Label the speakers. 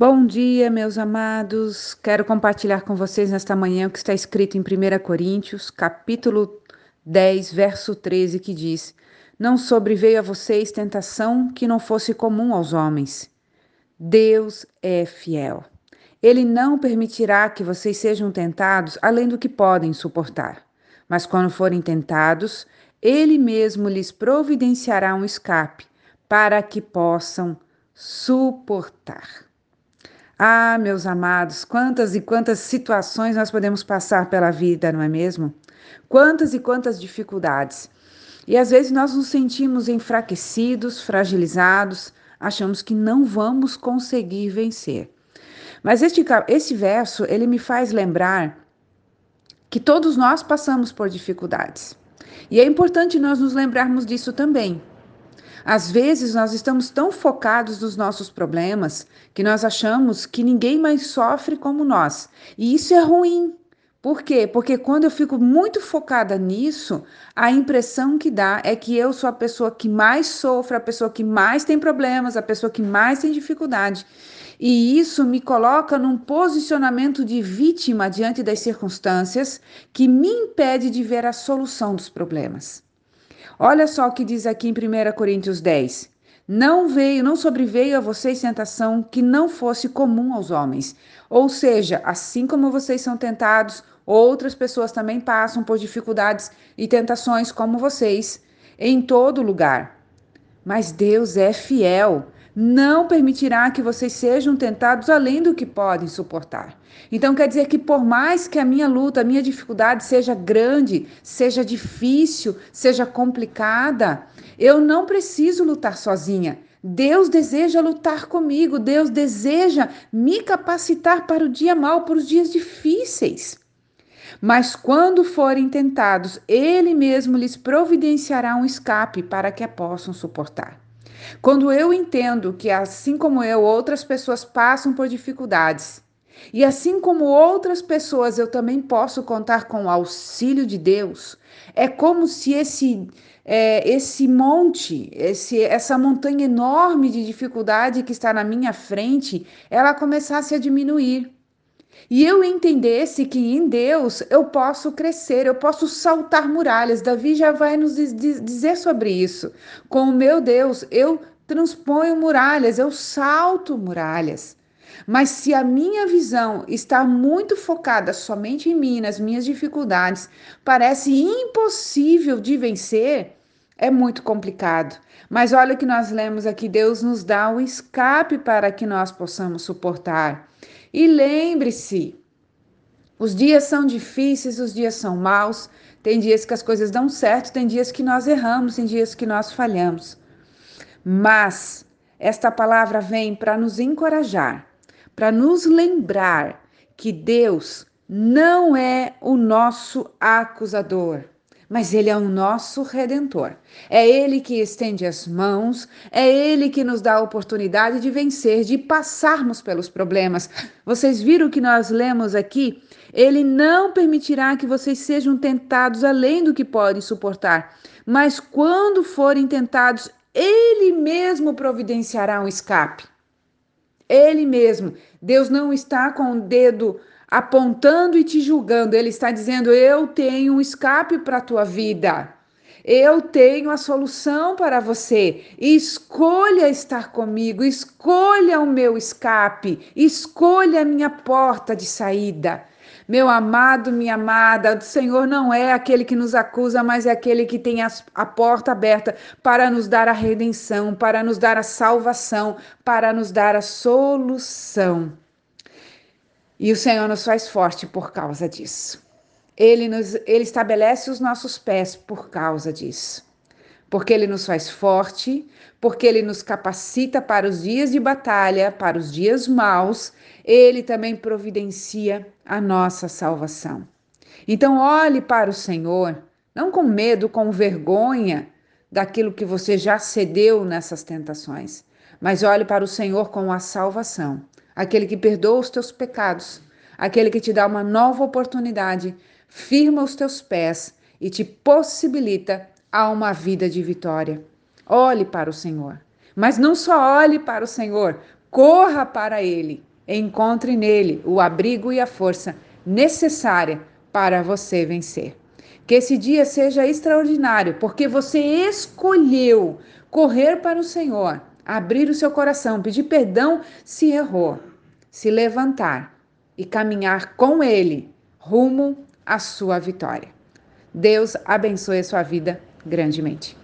Speaker 1: Bom dia, meus amados. Quero compartilhar com vocês nesta manhã o que está escrito em 1 Coríntios, capítulo 10, verso 13, que diz: Não sobreveio a vocês tentação que não fosse comum aos homens. Deus é fiel. Ele não permitirá que vocês sejam tentados além do que podem suportar. Mas quando forem tentados, ele mesmo lhes providenciará um escape para que possam suportar. Ah, meus amados, quantas e quantas situações nós podemos passar pela vida, não é mesmo? Quantas e quantas dificuldades. E às vezes nós nos sentimos enfraquecidos, fragilizados, achamos que não vamos conseguir vencer. Mas este, esse verso, ele me faz lembrar que todos nós passamos por dificuldades. E é importante nós nos lembrarmos disso também. Às vezes nós estamos tão focados nos nossos problemas que nós achamos que ninguém mais sofre como nós. E isso é ruim. Por quê? Porque quando eu fico muito focada nisso, a impressão que dá é que eu sou a pessoa que mais sofre, a pessoa que mais tem problemas, a pessoa que mais tem dificuldade. E isso me coloca num posicionamento de vítima diante das circunstâncias que me impede de ver a solução dos problemas. Olha só o que diz aqui em 1 Coríntios 10. Não veio, não sobreveio a vocês tentação que não fosse comum aos homens. Ou seja, assim como vocês são tentados, outras pessoas também passam por dificuldades e tentações como vocês, em todo lugar. Mas Deus é fiel não permitirá que vocês sejam tentados além do que podem suportar. Então quer dizer que por mais que a minha luta, a minha dificuldade seja grande, seja difícil, seja complicada, eu não preciso lutar sozinha. Deus deseja lutar comigo, Deus deseja me capacitar para o dia mau, para os dias difíceis. Mas quando forem tentados, Ele mesmo lhes providenciará um escape para que a possam suportar. Quando eu entendo que, assim como eu, outras pessoas passam por dificuldades, e assim como outras pessoas, eu também posso contar com o auxílio de Deus, é como se esse. É, esse monte, esse, essa montanha enorme de dificuldade que está na minha frente, ela começasse a diminuir e eu entendesse que em Deus eu posso crescer, eu posso saltar muralhas. Davi já vai nos dizer sobre isso. Com o meu Deus, eu transponho muralhas, eu salto muralhas. Mas se a minha visão está muito focada somente em mim, nas minhas dificuldades, parece impossível de vencer, é muito complicado. Mas olha que nós lemos aqui: Deus nos dá o escape para que nós possamos suportar. E lembre-se, os dias são difíceis, os dias são maus, tem dias que as coisas dão certo, tem dias que nós erramos, tem dias que nós falhamos. Mas esta palavra vem para nos encorajar, para nos lembrar que Deus não é o nosso acusador mas Ele é o nosso redentor. É Ele que estende as mãos, é Ele que nos dá a oportunidade de vencer, de passarmos pelos problemas. Vocês viram o que nós lemos aqui? Ele não permitirá que vocês sejam tentados além do que podem suportar, mas quando forem tentados, Ele mesmo providenciará um escape. Ele mesmo. Deus não está com o dedo apontando e te julgando. Ele está dizendo: Eu tenho um escape para a tua vida. Eu tenho a solução para você. Escolha estar comigo, escolha o meu escape, escolha a minha porta de saída. Meu amado, minha amada, o Senhor não é aquele que nos acusa, mas é aquele que tem a, a porta aberta para nos dar a redenção, para nos dar a salvação, para nos dar a solução. E o Senhor nos faz forte por causa disso. Ele, nos, ele estabelece os nossos pés por causa disso. Porque ele nos faz forte, porque ele nos capacita para os dias de batalha, para os dias maus, ele também providencia a nossa salvação. Então, olhe para o Senhor, não com medo, com vergonha daquilo que você já cedeu nessas tentações, mas olhe para o Senhor com a salvação aquele que perdoa os teus pecados, aquele que te dá uma nova oportunidade, firma os teus pés e te possibilita a uma vida de vitória. Olhe para o Senhor, mas não só olhe para o Senhor, corra para Ele. Encontre nele o abrigo e a força necessária para você vencer. Que esse dia seja extraordinário, porque você escolheu correr para o Senhor, abrir o seu coração, pedir perdão se errou, se levantar e caminhar com Ele rumo à sua vitória. Deus abençoe a sua vida grandemente.